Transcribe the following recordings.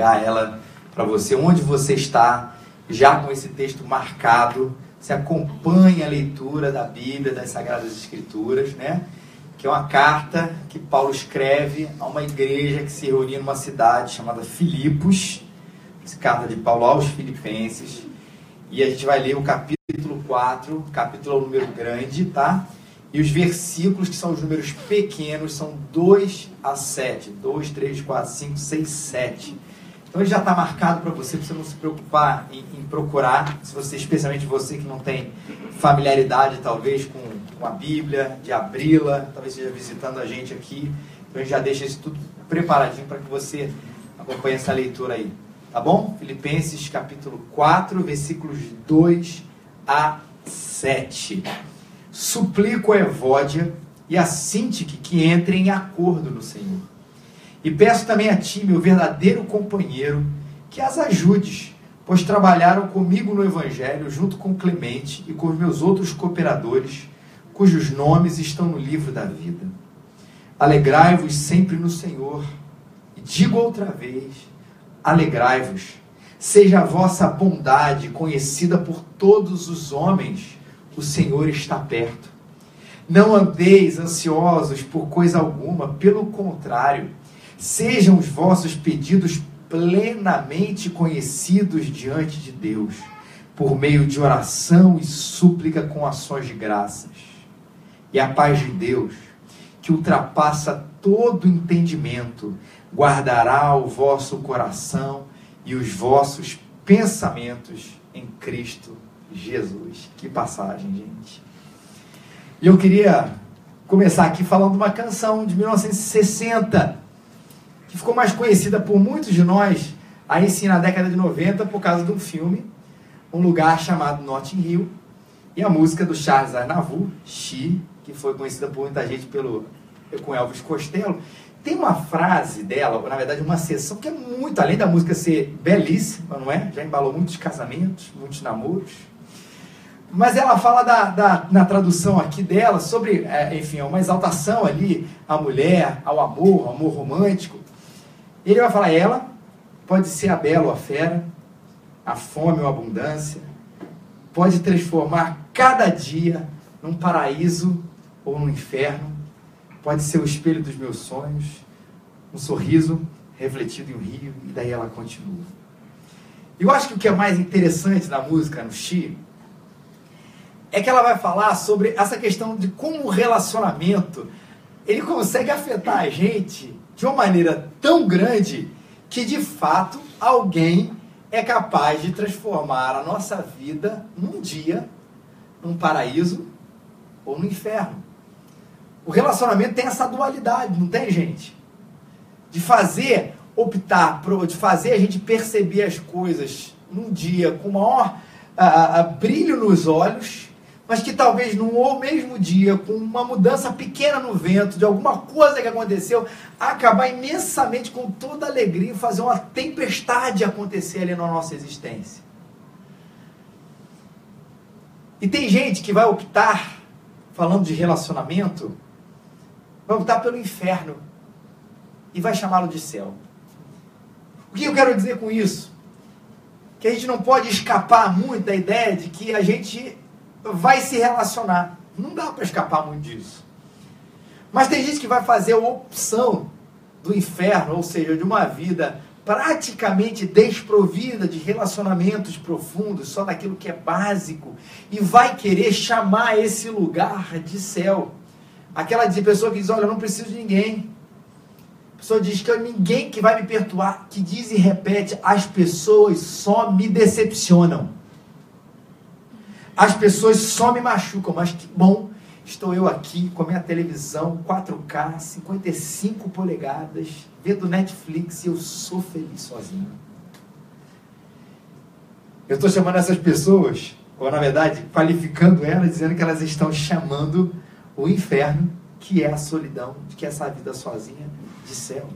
pegar ela para você, onde você está, já com esse texto marcado. Você acompanha a leitura da Bíblia, das Sagradas Escrituras, né? Que é uma carta que Paulo escreve a uma igreja que se reunia numa cidade chamada Filipos. Carta de Paulo aos Filipenses. E a gente vai ler o capítulo 4, capítulo é número grande, tá? E os versículos, que são os números pequenos, são 2 a 7. 2, 3, 4, 5, 6, 7. Então ele já está marcado para você, para você não se preocupar em, em, procurar, se você, especialmente você que não tem familiaridade talvez com, com a Bíblia, de abri-la, talvez esteja visitando a gente aqui. Então a gente já deixa isso tudo preparadinho para que você acompanhe essa leitura aí. Tá bom? Filipenses capítulo 4, versículos 2 a 7 suplico a Evódia e a Sintique que entrem em acordo no Senhor. E peço também a ti, meu verdadeiro companheiro, que as ajudes, pois trabalharam comigo no Evangelho, junto com Clemente e com os meus outros cooperadores, cujos nomes estão no livro da vida. Alegrai-vos sempre no Senhor. E digo outra vez: alegrai-vos. Seja a vossa bondade conhecida por todos os homens o Senhor está perto. Não andeis ansiosos por coisa alguma, pelo contrário, sejam os vossos pedidos plenamente conhecidos diante de Deus, por meio de oração e súplica com ações de graças. E a paz de Deus, que ultrapassa todo entendimento, guardará o vosso coração e os vossos pensamentos em Cristo Jesus. Que passagem, gente. E eu queria começar aqui falando de uma canção de 1960, que ficou mais conhecida por muitos de nós, aí sim na década de 90, por causa de um filme, um lugar chamado Notting Hill, e a música do Charles Aznavour, She, que foi conhecida por muita gente pelo com Elvis Costello. Tem uma frase dela, ou na verdade uma sessão, que é muito, além da música ser belíssima, não é? Já embalou muitos casamentos, muitos namoros, mas ela fala da, da, na tradução aqui dela sobre, é, enfim, uma exaltação ali à mulher, ao amor, ao amor romântico. Ele vai falar, ela pode ser a bela ou a fera, a fome ou a abundância, pode transformar cada dia num paraíso ou num inferno, pode ser o espelho dos meus sonhos, um sorriso refletido em um rio, e daí ela continua. Eu acho que o que é mais interessante na música, no Chi, é que ela vai falar sobre essa questão de como o relacionamento ele consegue afetar a gente de uma maneira tão grande que de fato alguém é capaz de transformar a nossa vida num dia num paraíso ou no inferno. O relacionamento tem essa dualidade, não tem, gente? De fazer optar, de fazer a gente perceber as coisas num dia com maior a, a, brilho nos olhos mas que talvez no mesmo dia, com uma mudança pequena no vento, de alguma coisa que aconteceu, acabar imensamente com toda alegria e fazer uma tempestade acontecer ali na nossa existência. E tem gente que vai optar, falando de relacionamento, vai optar pelo inferno e vai chamá-lo de céu. O que eu quero dizer com isso? Que a gente não pode escapar muito da ideia de que a gente vai se relacionar. Não dá para escapar muito disso. Mas tem gente que vai fazer a opção do inferno, ou seja, de uma vida praticamente desprovida de relacionamentos profundos, só daquilo que é básico, e vai querer chamar esse lugar de céu. Aquela pessoa que diz: Olha, eu não preciso de ninguém. A pessoa diz que ninguém que vai me perdoar, que diz e repete: As pessoas só me decepcionam. As pessoas só me machucam, mas que bom, estou eu aqui com a minha televisão 4K, 55 polegadas, vendo Netflix e eu sou feliz sozinho. Eu estou chamando essas pessoas, ou na verdade qualificando elas, dizendo que elas estão chamando o inferno, que é a solidão, que é essa vida sozinha, de céu.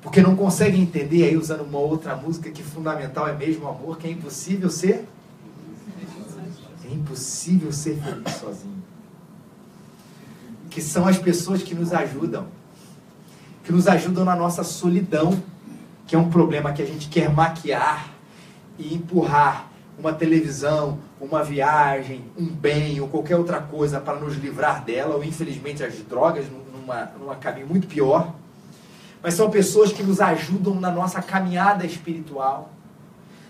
Porque não conseguem entender, aí usando uma outra música, que fundamental é mesmo o amor, que é impossível ser impossível ser feliz sozinho. Que são as pessoas que nos ajudam, que nos ajudam na nossa solidão, que é um problema que a gente quer maquiar e empurrar uma televisão, uma viagem, um bem ou qualquer outra coisa para nos livrar dela, ou infelizmente as drogas, numa, num caminho muito pior. Mas são pessoas que nos ajudam na nossa caminhada espiritual.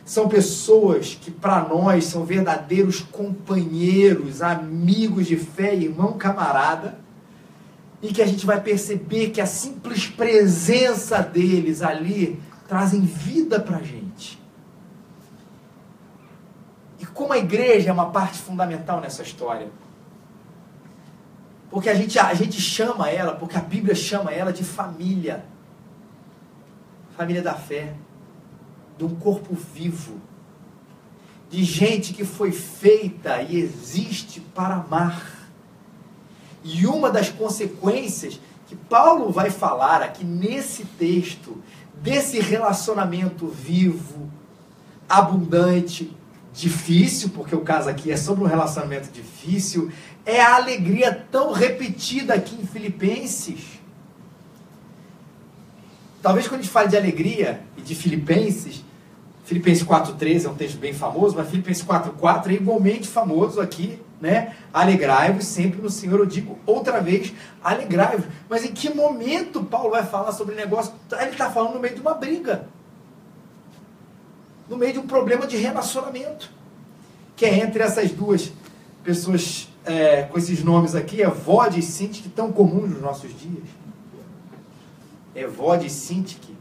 São pessoas que para nós são verdadeiros companheiros, amigos de fé, irmão camarada, e que a gente vai perceber que a simples presença deles ali trazem vida para a gente. E como a igreja é uma parte fundamental nessa história. Porque a gente, a gente chama ela, porque a Bíblia chama ela de família. Família da fé. De um corpo vivo. De gente que foi feita e existe para amar. E uma das consequências que Paulo vai falar aqui nesse texto, desse relacionamento vivo, abundante, difícil, porque o caso aqui é sobre um relacionamento difícil, é a alegria tão repetida aqui em Filipenses. Talvez quando a gente fale de alegria e de Filipenses, Filipenses 4.13 é um texto bem famoso, mas Filipenses 4.4 é igualmente famoso aqui, né? Alegrai-vos sempre no Senhor. Eu digo outra vez, alegrai-vos. Mas em que momento Paulo vai falar sobre negócio? Ele está falando no meio de uma briga. No meio de um problema de relacionamento. Que é entre essas duas pessoas é, com esses nomes aqui, Evode e Sintique, tão comuns nos nossos dias. Evode e Sintique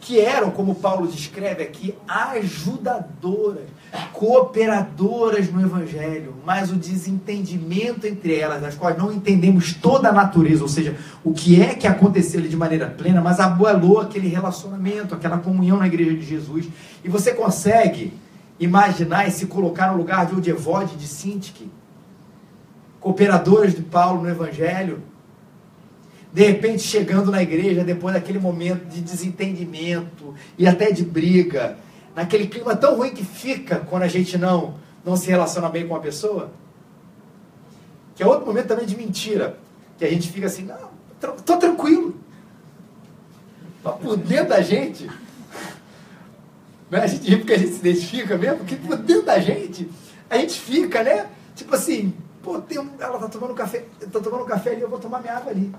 que eram, como Paulo descreve aqui, ajudadoras, cooperadoras no Evangelho, mas o desentendimento entre elas, das quais não entendemos toda a natureza, ou seja, o que é que aconteceu ali de maneira plena, mas abuelou aquele relacionamento, aquela comunhão na igreja de Jesus. E você consegue imaginar e se colocar no lugar de Odevode de Sintique, cooperadoras de Paulo no Evangelho, de repente chegando na igreja depois daquele momento de desentendimento e até de briga, naquele clima tão ruim que fica quando a gente não não se relaciona bem com a pessoa, que é outro momento também de mentira, que a gente fica assim, não, tô tranquilo. Mas por dentro da gente, né? a gente ri porque a gente se identifica mesmo, porque por dentro da gente, a gente fica, né? Tipo assim, pô, um, ela tá tomando café, tô tomando café ali, eu vou tomar minha água ali.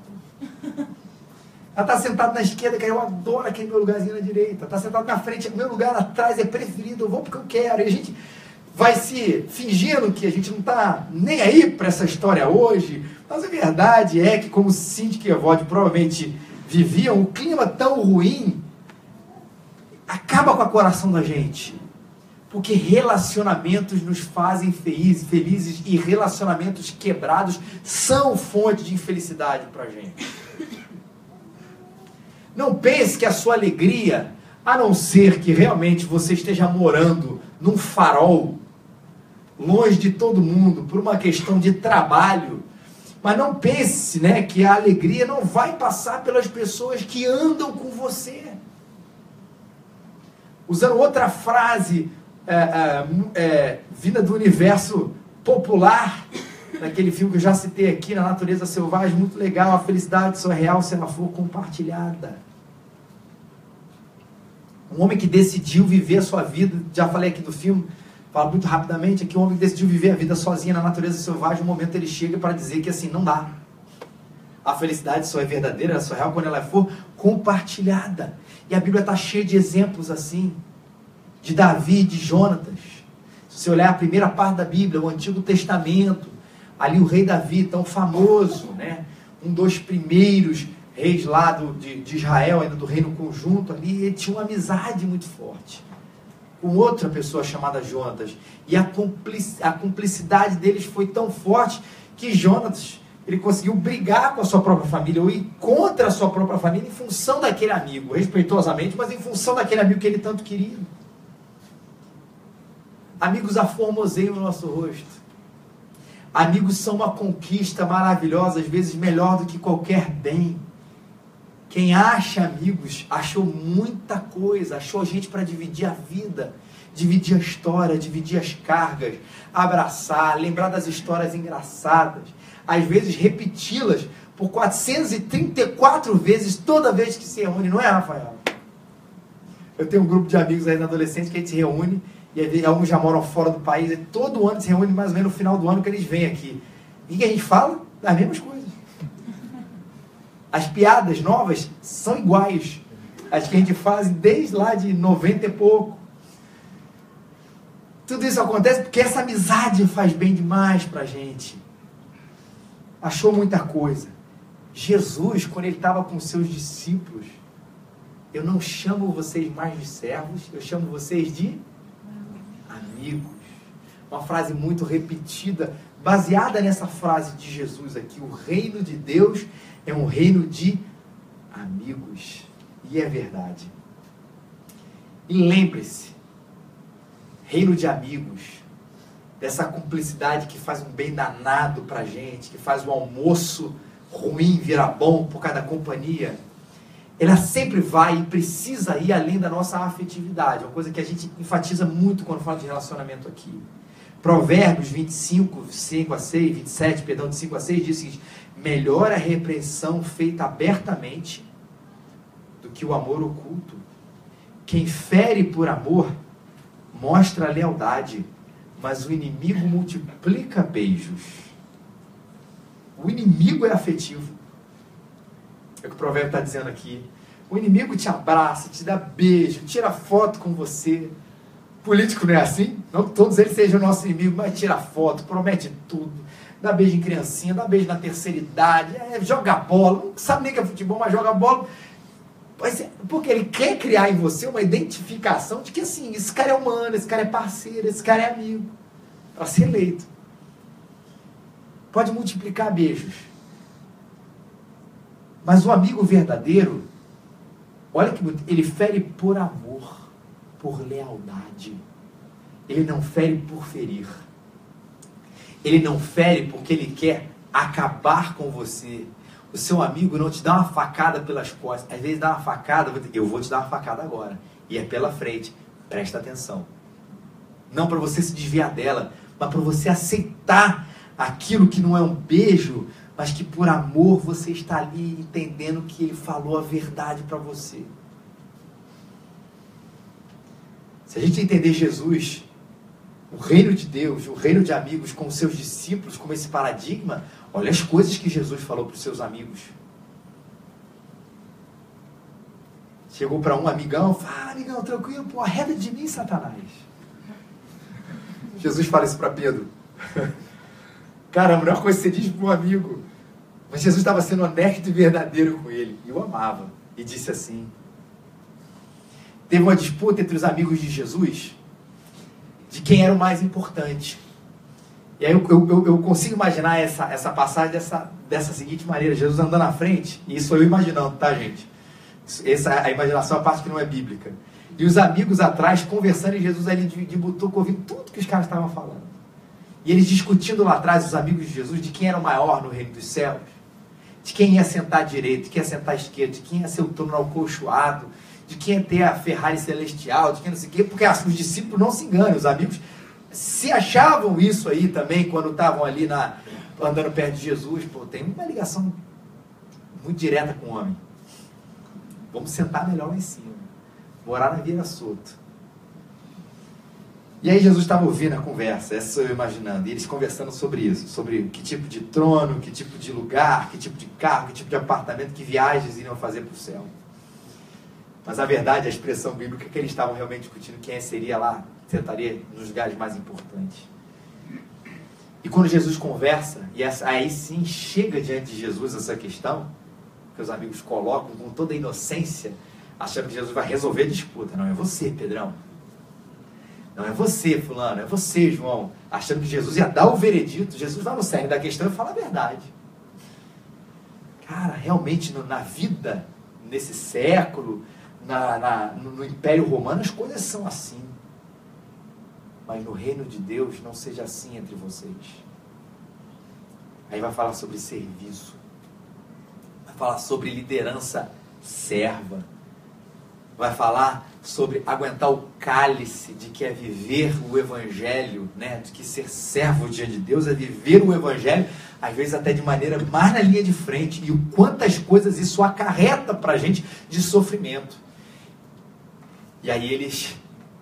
Ela está sentada na esquerda, que eu adoro aquele meu lugarzinho na direita. Está sentada na frente, meu lugar atrás é preferido, eu vou porque eu quero. E a gente vai se fingindo que a gente não está nem aí para essa história hoje. Mas a verdade é que, como Cindy e Evode provavelmente viviam, o clima tão ruim acaba com o coração da gente. Porque relacionamentos nos fazem felizes, e relacionamentos quebrados são fonte de infelicidade para a gente. Não pense que a sua alegria, a não ser que realmente você esteja morando num farol, longe de todo mundo, por uma questão de trabalho, mas não pense né, que a alegria não vai passar pelas pessoas que andam com você. Usando outra frase é, é, é, vinda do universo popular, naquele filme que eu já citei aqui, na natureza selvagem, muito legal, a felicidade só é real se ela for compartilhada. Um homem que decidiu viver a sua vida, já falei aqui do filme, falo muito rapidamente, aqui um homem que decidiu viver a vida sozinho na natureza selvagem, um momento ele chega para dizer que assim, não dá. A felicidade só é verdadeira, só é real quando ela for compartilhada. E a Bíblia está cheia de exemplos assim de Davi, de Jonatas. Se você olhar a primeira parte da Bíblia, o Antigo Testamento, ali o rei Davi, tão famoso, né? um dos primeiros reis lá do, de, de Israel, ainda do reino conjunto, ali ele tinha uma amizade muito forte com outra pessoa chamada Jonatas. E a, a cumplicidade deles foi tão forte que Jonatas ele conseguiu brigar com a sua própria família, ou ir contra a sua própria família em função daquele amigo, respeitosamente, mas em função daquele amigo que ele tanto queria. Amigos aformoseiam o nosso rosto. Amigos são uma conquista maravilhosa, às vezes melhor do que qualquer bem. Quem acha amigos achou muita coisa, achou gente para dividir a vida, dividir a história, dividir as cargas, abraçar, lembrar das histórias engraçadas, às vezes repeti-las por 434 vezes toda vez que se reúne, não é, Rafael? Eu tenho um grupo de amigos aí na adolescente que a gente se reúne, e alguns já moram fora do país, e todo ano se reúne mais ou menos no final do ano que eles vêm aqui. E que a gente fala das mesmas coisas. As piadas novas são iguais. As que a gente faz desde lá de 90 e pouco. Tudo isso acontece porque essa amizade faz bem demais pra gente. Achou muita coisa. Jesus, quando ele estava com seus discípulos, eu não chamo vocês mais de servos, eu chamo vocês de amigos. Uma frase muito repetida, baseada nessa frase de Jesus aqui: o reino de Deus é um reino de amigos. E é verdade. E lembre-se, reino de amigos, dessa cumplicidade que faz um bem danado para gente, que faz o almoço ruim virar bom por cada companhia ela sempre vai e precisa ir além da nossa afetividade, uma coisa que a gente enfatiza muito quando fala de relacionamento aqui. Provérbios 25, 5 a 6, 27, perdão, de 5 a 6 diz o seguinte: melhor a repreensão feita abertamente do que o amor oculto. Quem fere por amor mostra lealdade, mas o inimigo multiplica beijos. O inimigo é afetivo. Provérbio está dizendo aqui. O inimigo te abraça, te dá beijo, tira foto com você. Político não é assim? Não que todos eles sejam nosso inimigo, mas tira foto, promete tudo. Dá beijo em criancinha, dá beijo na terceira idade, é, joga bola, não sabe nem que é futebol, mas joga bola. É, porque ele quer criar em você uma identificação de que assim, esse cara é humano, esse cara é parceiro, esse cara é amigo. Para ser eleito. Pode multiplicar beijos mas o amigo verdadeiro, olha que ele fere por amor, por lealdade. Ele não fere por ferir. Ele não fere porque ele quer acabar com você. O seu amigo não te dá uma facada pelas costas. Às vezes dá uma facada, eu vou te dar uma facada agora. E é pela frente. Presta atenção. Não para você se desviar dela, mas para você aceitar aquilo que não é um beijo, mas que por amor você está ali entendendo que ele falou a verdade para você. Se a gente entender Jesus, o reino de Deus, o reino de amigos com os seus discípulos, como esse paradigma, olha as coisas que Jesus falou para os seus amigos. Chegou para um amigão, fala, ah, amigão, tranquilo, pô, arreda de mim, Satanás. Jesus fala isso para Pedro. Cara, a melhor coisa que você diz para um amigo mas Jesus estava sendo honesto e verdadeiro com ele. E o amava. E disse assim: Teve uma disputa entre os amigos de Jesus de quem era o mais importante. E aí eu, eu, eu consigo imaginar essa, essa passagem dessa, dessa seguinte maneira: Jesus andando na frente, e isso eu imaginando, tá, gente? Essa, a imaginação é a parte que não é bíblica. E os amigos atrás conversando e Jesus ali de, de butuco ouvindo tudo que os caras estavam falando. E eles discutindo lá atrás, os amigos de Jesus, de quem era o maior no reino dos céus de quem ia sentar direito, de quem ia sentar à esquerda, de quem ia ser o turno alcochoado, de quem ia ter a Ferrari celestial, de quem não sei o quê, porque os discípulos não se enganam, os amigos se achavam isso aí também quando estavam ali na, andando perto de Jesus. Pô, tem uma ligação muito direta com o homem. Vamos sentar melhor lá em cima. Morar na Vila Solto. E aí Jesus estava ouvindo a conversa, essa eu imaginando, e eles conversando sobre isso, sobre que tipo de trono, que tipo de lugar, que tipo de carro, que tipo de apartamento, que viagens iriam fazer para o céu. Mas a verdade, a expressão bíblica é que eles estavam realmente discutindo quem seria lá, sentaria nos lugares mais importantes. E quando Jesus conversa, e essa, aí sim chega diante de Jesus essa questão, que os amigos colocam com toda a inocência, achando que Jesus vai resolver a disputa. Não, é você, Pedrão. Não é você, fulano, é você, João, achando que Jesus ia dar o veredito. Jesus vai no cerne da questão e fala a verdade. Cara, realmente na vida, nesse século, na, na, no Império Romano, as coisas são assim. Mas no reino de Deus não seja assim entre vocês. Aí vai falar sobre serviço. Vai falar sobre liderança serva. Vai falar sobre aguentar o cálice de que é viver o evangelho, né? De que ser servo diante de Deus é viver o evangelho, às vezes até de maneira mais na linha de frente, e o quantas coisas isso acarreta para a gente de sofrimento. E aí eles,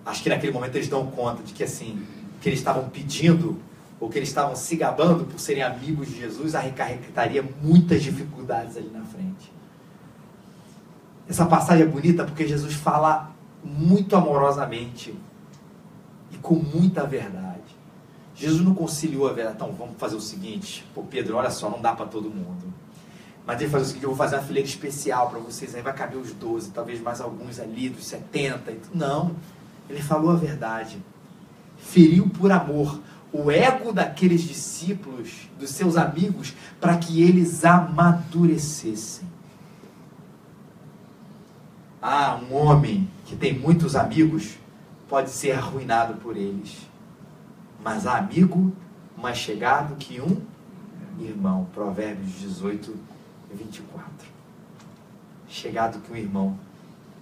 acho que naquele momento eles dão conta de que assim, que eles estavam pedindo ou que eles estavam se gabando por serem amigos de Jesus, acarretaria muitas dificuldades ali na frente. Essa passagem é bonita porque Jesus fala muito amorosamente e com muita verdade. Jesus não conciliou a verdade. Então, vamos fazer o seguinte. Pô, Pedro, olha só, não dá para todo mundo. Mas ele faz o seguinte, eu vou fazer uma fileira especial para vocês. Aí vai caber os 12, talvez mais alguns ali, dos 70. Não. Ele falou a verdade. Feriu por amor o ego daqueles discípulos, dos seus amigos, para que eles amadurecessem. Ah, um homem que tem muitos amigos pode ser arruinado por eles. Mas há amigo mais chegado que um irmão. Provérbios 18, 24. Chegado que um irmão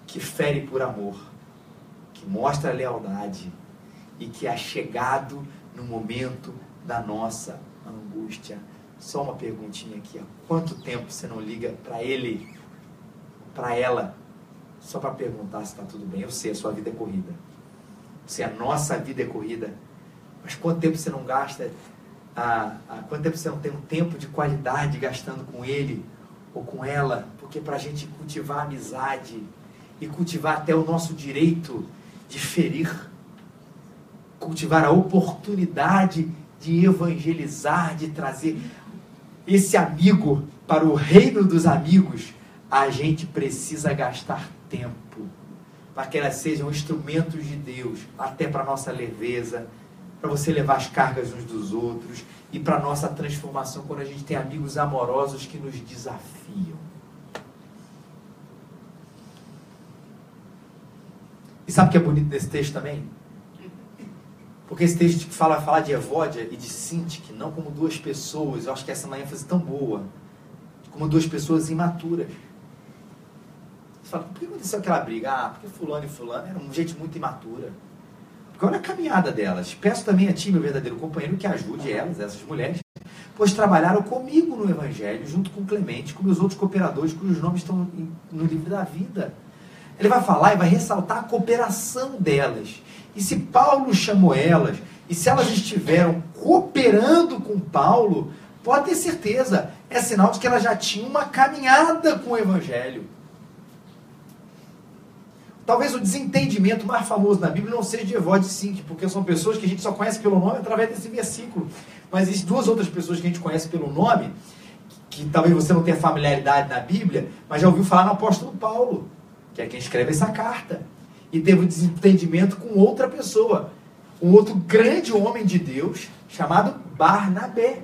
que fere por amor, que mostra lealdade e que é chegado no momento da nossa angústia. Só uma perguntinha aqui: há quanto tempo você não liga para ele, para ela, só para perguntar se está tudo bem? Eu sei, a sua vida é corrida. Se a nossa vida é corrida, mas quanto tempo você não gasta? há quanto tempo você não tem um tempo de qualidade gastando com ele ou com ela? Porque para a gente cultivar a amizade e cultivar até o nosso direito de ferir cultivar a oportunidade de evangelizar, de trazer esse amigo para o reino dos amigos, a gente precisa gastar tempo para que elas sejam instrumentos de Deus, até para a nossa leveza, para você levar as cargas uns dos outros e para a nossa transformação quando a gente tem amigos amorosos que nos desafiam. E sabe o que é bonito nesse texto também? Porque esse texto fala, fala de Evódia e de Sintique, não como duas pessoas, eu acho que essa é uma ênfase tão boa, como duas pessoas imaturas. Você fala, por que aconteceu aquela briga? Ah, porque fulano e fulano eram gente muito imatura. Porque olha a caminhada delas. Peço também a ti, meu verdadeiro companheiro, que ajude elas, essas mulheres, pois trabalharam comigo no Evangelho, junto com Clemente, com meus outros cooperadores, cujos nomes estão no livro da vida. Ele vai falar e vai ressaltar a cooperação delas. E se Paulo chamou elas, e se elas estiveram cooperando com Paulo, pode ter certeza, é sinal de que elas já tinham uma caminhada com o Evangelho. Talvez o desentendimento mais famoso na Bíblia não seja de Evode e Sinque, porque são pessoas que a gente só conhece pelo nome através desse versículo. Mas existem duas outras pessoas que a gente conhece pelo nome, que, que talvez você não tenha familiaridade na Bíblia, mas já ouviu falar no apóstolo Paulo, que é quem escreve essa carta e teve um desentendimento com outra pessoa, um outro grande homem de Deus chamado Barnabé.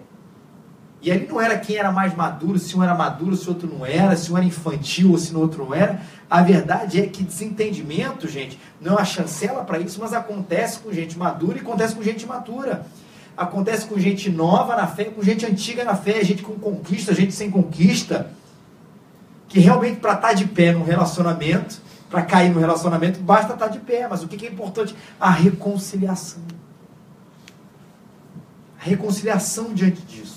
E ele não era quem era mais maduro, se um era maduro, se outro não era, se um era infantil ou se o outro não era. A verdade é que desentendimento, gente, não é uma chancela para isso, mas acontece com gente madura e acontece com gente imatura. Acontece com gente nova na fé, com gente antiga na fé, gente com conquista, gente sem conquista. Que realmente para estar tá de pé num relacionamento, para cair no relacionamento, basta estar de pé. Mas o que é importante? A reconciliação. A reconciliação diante disso.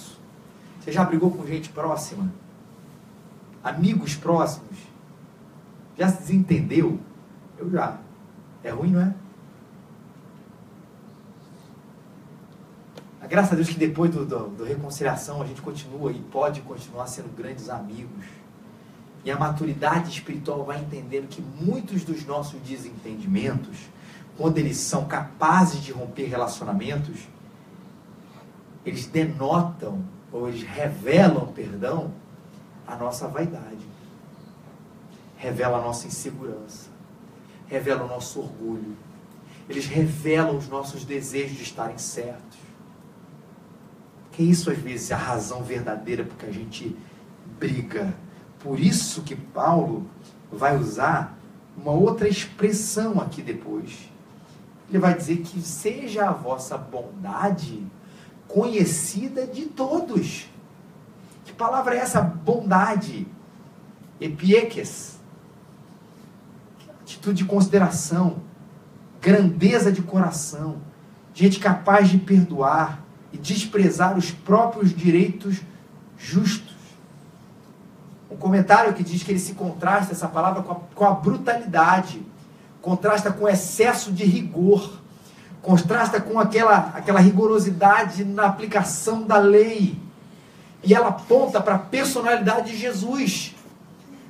Você já brigou com gente próxima? Amigos próximos? Já se desentendeu? Eu já. É ruim, não é? A graça a Deus que depois do, do, do reconciliação a gente continua e pode continuar sendo grandes amigos e a maturidade espiritual vai entendendo que muitos dos nossos desentendimentos, quando eles são capazes de romper relacionamentos, eles denotam ou eles revelam, perdão, a nossa vaidade. Revela a nossa insegurança. Revela o nosso orgulho. Eles revelam os nossos desejos de estarem certos. Que isso às vezes é a razão verdadeira porque a gente briga por isso que Paulo vai usar uma outra expressão aqui depois. Ele vai dizer que seja a vossa bondade conhecida de todos. Que palavra é essa? Bondade. Epieques. Atitude de consideração. Grandeza de coração. Gente capaz de perdoar e desprezar os próprios direitos justos um comentário que diz que ele se contrasta essa palavra com a, com a brutalidade, contrasta com excesso de rigor, contrasta com aquela, aquela rigorosidade na aplicação da lei. E ela aponta para a personalidade de Jesus.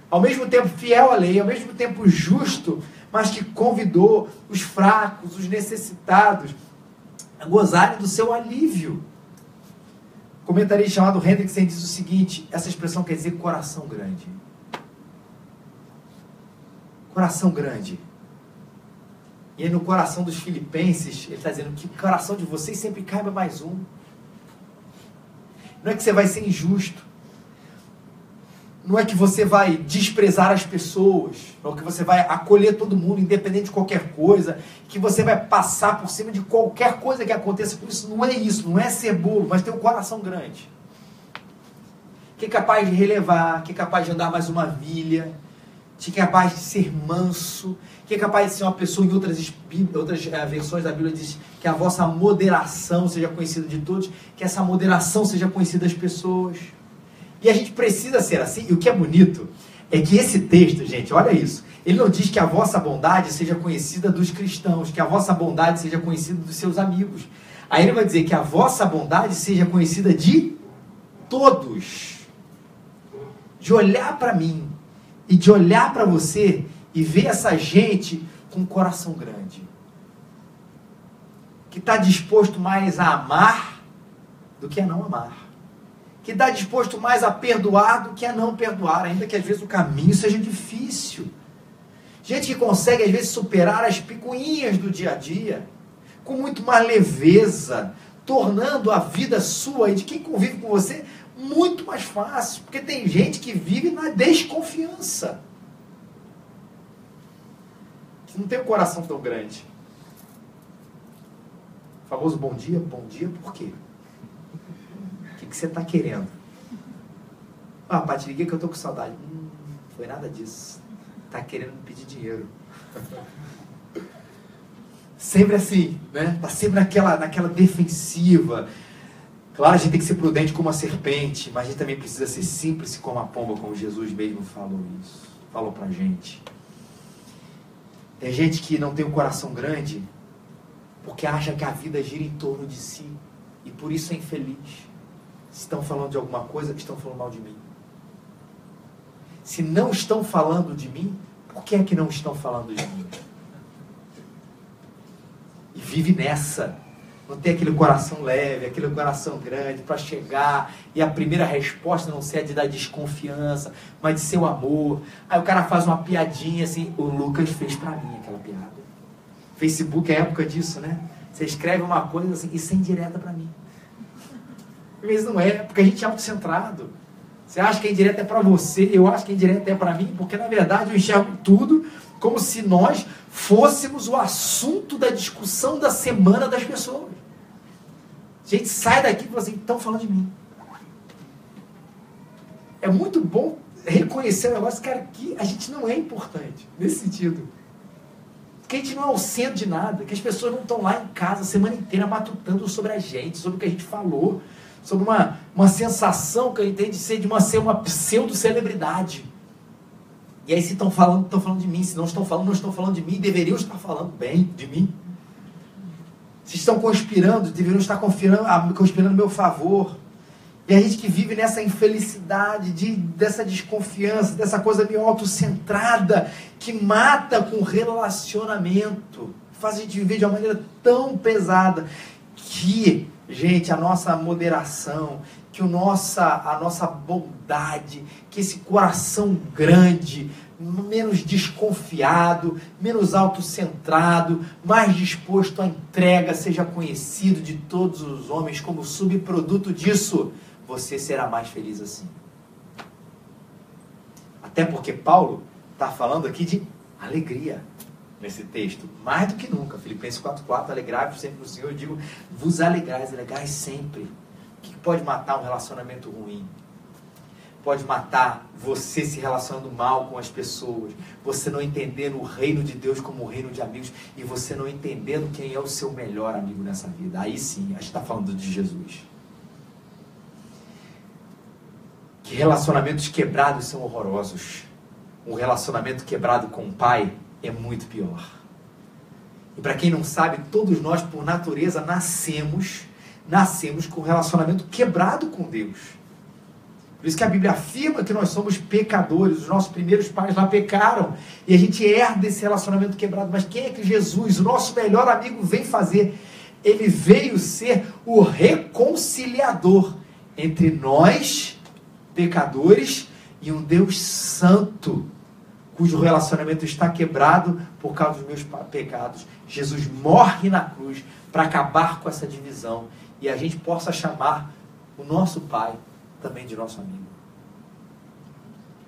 Ao mesmo tempo fiel à lei, ao mesmo tempo justo, mas que convidou os fracos, os necessitados a gozarem do seu alívio. O comentarista chamado Hendrickson diz o seguinte: essa expressão quer dizer coração grande. Coração grande. E aí no coração dos filipenses, ele está dizendo que o coração de vocês sempre caiba mais um. Não é que você vai ser injusto. Não é que você vai desprezar as pessoas. Não é que você vai acolher todo mundo, independente de qualquer coisa. Que você vai passar por cima de qualquer coisa que aconteça. Por isso, não é isso. Não é ser bobo, mas ter um coração grande. Que é capaz de relevar, que é capaz de andar mais uma milha, que é capaz de ser manso, que é capaz de ser uma pessoa, em outras, outras uh, versões da Bíblia diz que a vossa moderação seja conhecida de todos, que essa moderação seja conhecida das pessoas. E a gente precisa ser assim. E o que é bonito é que esse texto, gente, olha isso. Ele não diz que a vossa bondade seja conhecida dos cristãos, que a vossa bondade seja conhecida dos seus amigos. Aí ele vai dizer que a vossa bondade seja conhecida de todos. De olhar para mim e de olhar para você e ver essa gente com um coração grande. Que está disposto mais a amar do que a não amar que está disposto mais a perdoar do que a não perdoar, ainda que às vezes o caminho seja difícil. Gente que consegue às vezes superar as picuinhas do dia a dia com muito mais leveza, tornando a vida sua e de quem convive com você muito mais fácil, porque tem gente que vive na desconfiança. Que não tem um coração tão grande. O famoso bom dia, bom dia, por quê? que você está querendo? Ah, pai, te liguei que eu tô com saudade. Hum, foi nada disso. Tá querendo me pedir dinheiro. sempre assim, né? Tá sempre naquela, naquela defensiva. Claro, a gente tem que ser prudente como a serpente, mas a gente também precisa ser simples como a pomba, como Jesus mesmo falou isso. Falou pra gente. Tem gente que não tem um coração grande porque acha que a vida gira em torno de si e por isso é infeliz estão falando de alguma coisa, estão falando mal de mim. Se não estão falando de mim, por que é que não estão falando de mim? E vive nessa. Não tem aquele coração leve, aquele coração grande para chegar e a primeira resposta não ser a de dar desconfiança, mas de ser o amor. Aí o cara faz uma piadinha assim, o Lucas fez para mim aquela piada. Facebook é época disso, né? Você escreve uma coisa assim, isso é indireta para mim. Às vezes não é, porque a gente é autocentrado. Você acha que a indireta é para você, eu acho que a indireta é para mim, porque na verdade eu enxergo tudo como se nós fôssemos o assunto da discussão da semana das pessoas. A gente sai daqui e fala assim, estão falando de mim. É muito bom reconhecer o negócio, cara, que a gente não é importante nesse sentido. Que a gente não é o centro de nada, que as pessoas não estão lá em casa a semana inteira matutando sobre a gente, sobre o que a gente falou, sobre uma, uma sensação que eu entendo de ser de uma, ser uma pseudo-celebridade. E aí se estão falando, estão falando de mim. Se não estão falando, não estão falando de mim. Deveriam estar falando bem de mim. Se estão conspirando, deveriam estar conspirando, ah, conspirando meu favor. E a gente que vive nessa infelicidade, de, dessa desconfiança, dessa coisa meio autocentrada, que mata com relacionamento, faz a gente viver de uma maneira tão pesada, que Gente, a nossa moderação, que o nossa, a nossa bondade, que esse coração grande, menos desconfiado, menos autocentrado, mais disposto à entrega, seja conhecido de todos os homens como subproduto disso, você será mais feliz assim. Até porque Paulo está falando aqui de alegria nesse texto, mais do que nunca. Filipenses 4,4, alegrai-vos sempre no Senhor. Eu digo, vos alegrais, alegrais sempre. Pode matar um relacionamento ruim? Pode matar você se relacionando mal com as pessoas, você não entendendo o reino de Deus como o reino de amigos e você não entendendo quem é o seu melhor amigo nessa vida. Aí sim, a gente está falando de Jesus. Que relacionamentos quebrados são horrorosos. Um relacionamento quebrado com o pai é muito pior. E para quem não sabe, todos nós, por natureza, nascemos, nascemos com um relacionamento quebrado com Deus. Por isso que a Bíblia afirma que nós somos pecadores, os nossos primeiros pais lá pecaram, e a gente herda esse relacionamento quebrado. Mas quem é que Jesus, o nosso melhor amigo, vem fazer? Ele veio ser o reconciliador entre nós, pecadores, e um Deus santo, cujo relacionamento está quebrado por causa dos meus pecados. Jesus morre na cruz para acabar com essa divisão e a gente possa chamar o nosso Pai também de nosso amigo.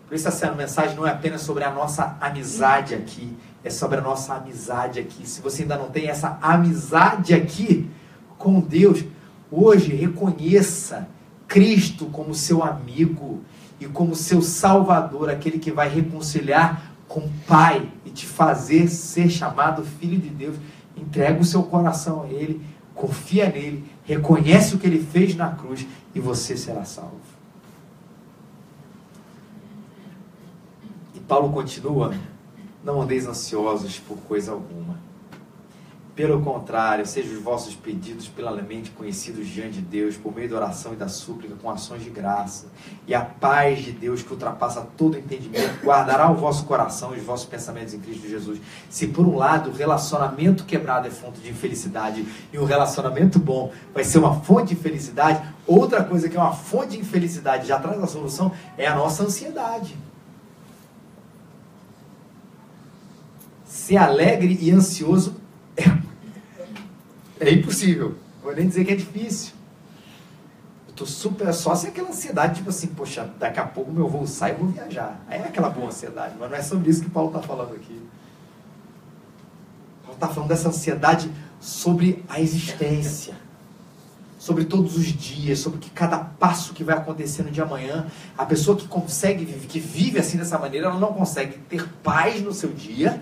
Por isso essa mensagem não é apenas sobre a nossa amizade aqui, é sobre a nossa amizade aqui. Se você ainda não tem essa amizade aqui com Deus, hoje reconheça Cristo como seu amigo e como seu Salvador, aquele que vai reconciliar com o Pai e te fazer ser chamado filho de Deus. Entrega o seu coração a Ele, confia nele, reconhece o que Ele fez na cruz e você será salvo. E Paulo continua: Não andeis ansiosos por coisa alguma pelo contrário, sejam os vossos pedidos plenamente conhecidos diante de Deus, por meio da oração e da súplica, com ações de graça. E a paz de Deus, que ultrapassa todo entendimento, guardará o vosso coração e os vossos pensamentos em Cristo Jesus. Se por um lado o relacionamento quebrado é fonte de infelicidade e um relacionamento bom vai ser uma fonte de felicidade, outra coisa que é uma fonte de infelicidade já traz a solução é a nossa ansiedade. Ser alegre e ansioso é é impossível. Vou nem dizer que é difícil. Eu tô super. Só se aquela ansiedade, tipo assim, poxa, daqui a pouco meu voo sai e vou viajar. Aí é aquela boa ansiedade, mas não é sobre isso que Paulo está falando aqui. Paulo está falando dessa ansiedade sobre a existência, sobre todos os dias, sobre que cada passo que vai acontecer no dia amanhã, a pessoa que consegue, que vive assim dessa maneira, ela não consegue ter paz no seu dia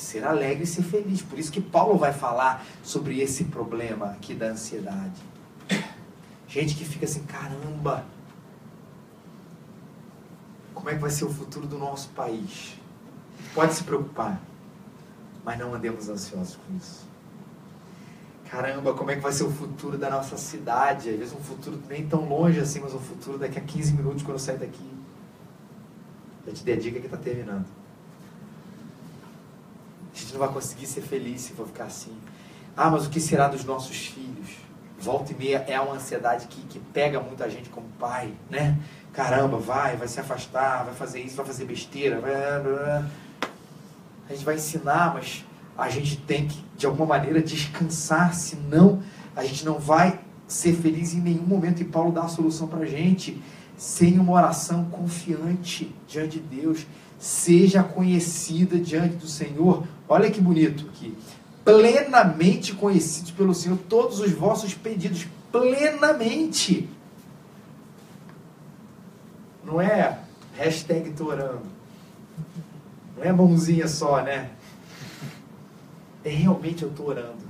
ser alegre e ser feliz. Por isso que Paulo vai falar sobre esse problema aqui da ansiedade. Gente que fica assim, caramba, como é que vai ser o futuro do nosso país? Pode se preocupar, mas não andemos ansiosos com isso. Caramba, como é que vai ser o futuro da nossa cidade? Às vezes um futuro nem tão longe assim, mas um futuro daqui a 15 minutos quando eu sair daqui. Já te dei a dica que está terminando. A gente não vai conseguir ser feliz se for ficar assim. Ah, mas o que será dos nossos filhos? Volta e meia é uma ansiedade que, que pega muita gente como pai, né? Caramba, vai, vai se afastar, vai fazer isso, vai fazer besteira. A gente vai ensinar, mas a gente tem que, de alguma maneira, descansar, senão a gente não vai ser feliz em nenhum momento. E Paulo dá a solução para a gente, sem uma oração confiante diante de Deus, seja conhecida diante do Senhor. Olha que bonito aqui. Plenamente conhecidos pelo Senhor todos os vossos pedidos. Plenamente. Não é hashtag torando. Não é mãozinha só, né? É realmente eu estou orando.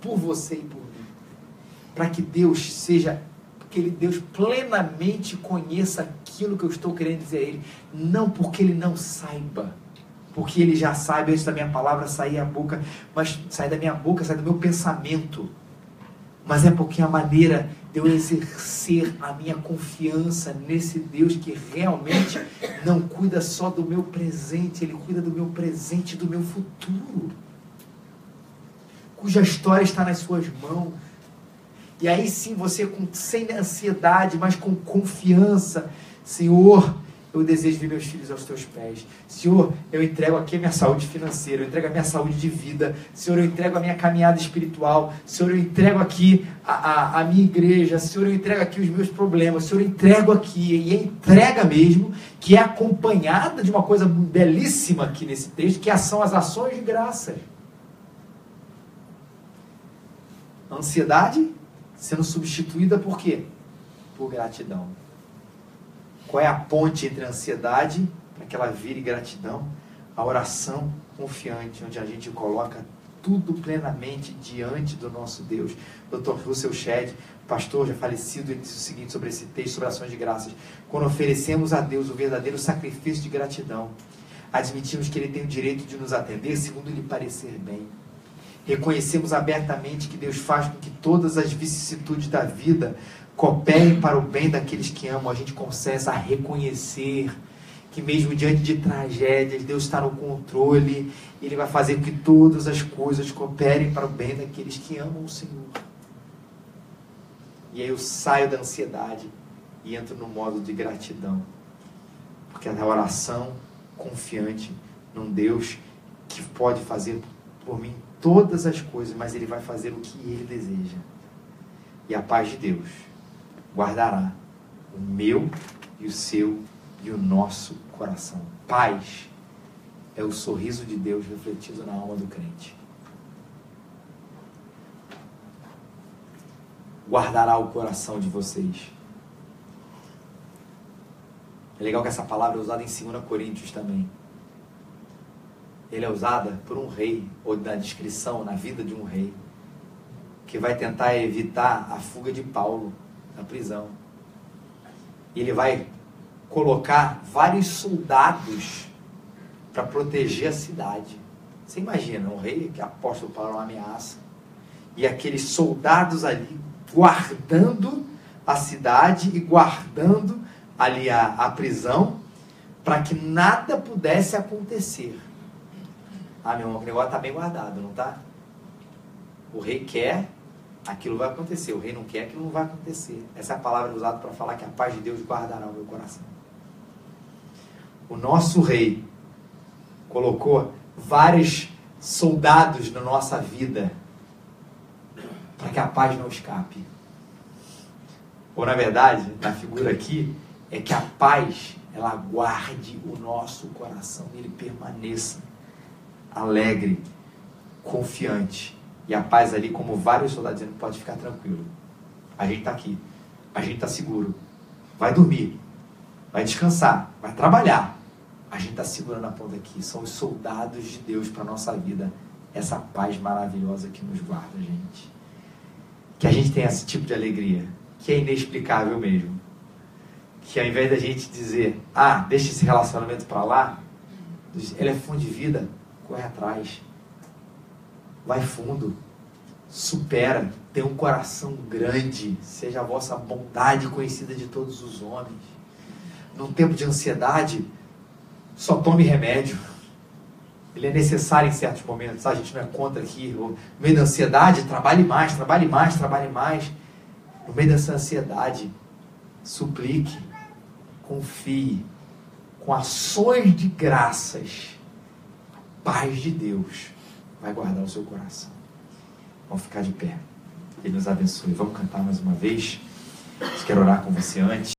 Por você e por mim. Para que Deus seja que ele, Deus plenamente conheça aquilo que eu estou querendo dizer a Ele, não porque Ele não saiba, porque Ele já sabe antes da minha palavra sair a boca, mas sai da minha boca, sai do meu pensamento, mas é porque a maneira de eu exercer a minha confiança nesse Deus que realmente não cuida só do meu presente, Ele cuida do meu presente do meu futuro, cuja história está nas suas mãos. E aí sim você com, sem ansiedade, mas com confiança, Senhor, eu desejo ver meus filhos aos teus pés. Senhor, eu entrego aqui a minha saúde financeira, eu entrego a minha saúde de vida. Senhor, eu entrego a minha caminhada espiritual. Senhor, eu entrego aqui a, a, a minha igreja. Senhor, eu entrego aqui os meus problemas. Senhor, eu entrego aqui. E é entrega mesmo, que é acompanhada de uma coisa belíssima aqui nesse texto, que são as ações de graça. Ansiedade sendo substituída por quê? Por gratidão. Qual é a ponte entre a ansiedade, para que ela vire gratidão? A oração confiante, onde a gente coloca tudo plenamente diante do nosso Deus. Dr. Russell Shedd, pastor já falecido, ele disse o seguinte sobre esse texto, sobre ações de graças. Quando oferecemos a Deus o verdadeiro sacrifício de gratidão, Admitimos que Ele tem o direito de nos atender segundo lhe parecer bem. Reconhecemos abertamente que Deus faz com que todas as vicissitudes da vida cooperem para o bem daqueles que amam. A gente começa a reconhecer que mesmo diante de tragédias, Deus está no controle, Ele vai fazer com que todas as coisas cooperem para o bem daqueles que amam o Senhor. E aí eu saio da ansiedade e entro no modo de gratidão. Porque é a oração confiante num Deus que pode fazer por mim todas as coisas, mas Ele vai fazer o que Ele deseja. E a paz de Deus guardará o meu e o seu e o nosso coração. Paz é o sorriso de Deus refletido na alma do crente. Guardará o coração de vocês. É legal que essa palavra é usada em 2 Coríntios também. Ele é usada por um rei, ou na descrição, na vida de um rei, que vai tentar evitar a fuga de Paulo da prisão. Ele vai colocar vários soldados para proteger a cidade. Você imagina um rei que aposta para uma ameaça e aqueles soldados ali guardando a cidade e guardando ali a, a prisão para que nada pudesse acontecer. Ah, meu irmão, o negócio está bem guardado, não está? O rei quer, aquilo vai acontecer. O rei não quer, aquilo não vai acontecer. Essa é a palavra usada para falar que a paz de Deus guardará o meu coração o nosso rei colocou vários soldados na nossa vida para que a paz não escape. Ou na verdade, na figura aqui, é que a paz ela guarde o nosso coração, ele permaneça alegre, confiante. E a paz ali, como vários soldados dizendo, pode ficar tranquilo. A gente está aqui, a gente está seguro. Vai dormir, vai descansar, vai trabalhar, a gente está segurando a ponta aqui. São os soldados de Deus para a nossa vida. Essa paz maravilhosa que nos guarda, gente. Que a gente tenha esse tipo de alegria, que é inexplicável mesmo. Que ao invés da gente dizer, ah, deixa esse relacionamento para lá, ele é de vida, corre atrás. Vai fundo. Supera. Tem um coração grande. Seja a vossa bondade conhecida de todos os homens. Num tempo de ansiedade, só tome remédio. Ele é necessário em certos momentos. A gente não é contra aqui. No meio da ansiedade, trabalhe mais, trabalhe mais, trabalhe mais. No meio dessa ansiedade, suplique, confie, com ações de graças. Paz de Deus vai guardar o seu coração. Vamos ficar de pé. Ele nos abençoe. Vamos cantar mais uma vez. Quero orar com você antes.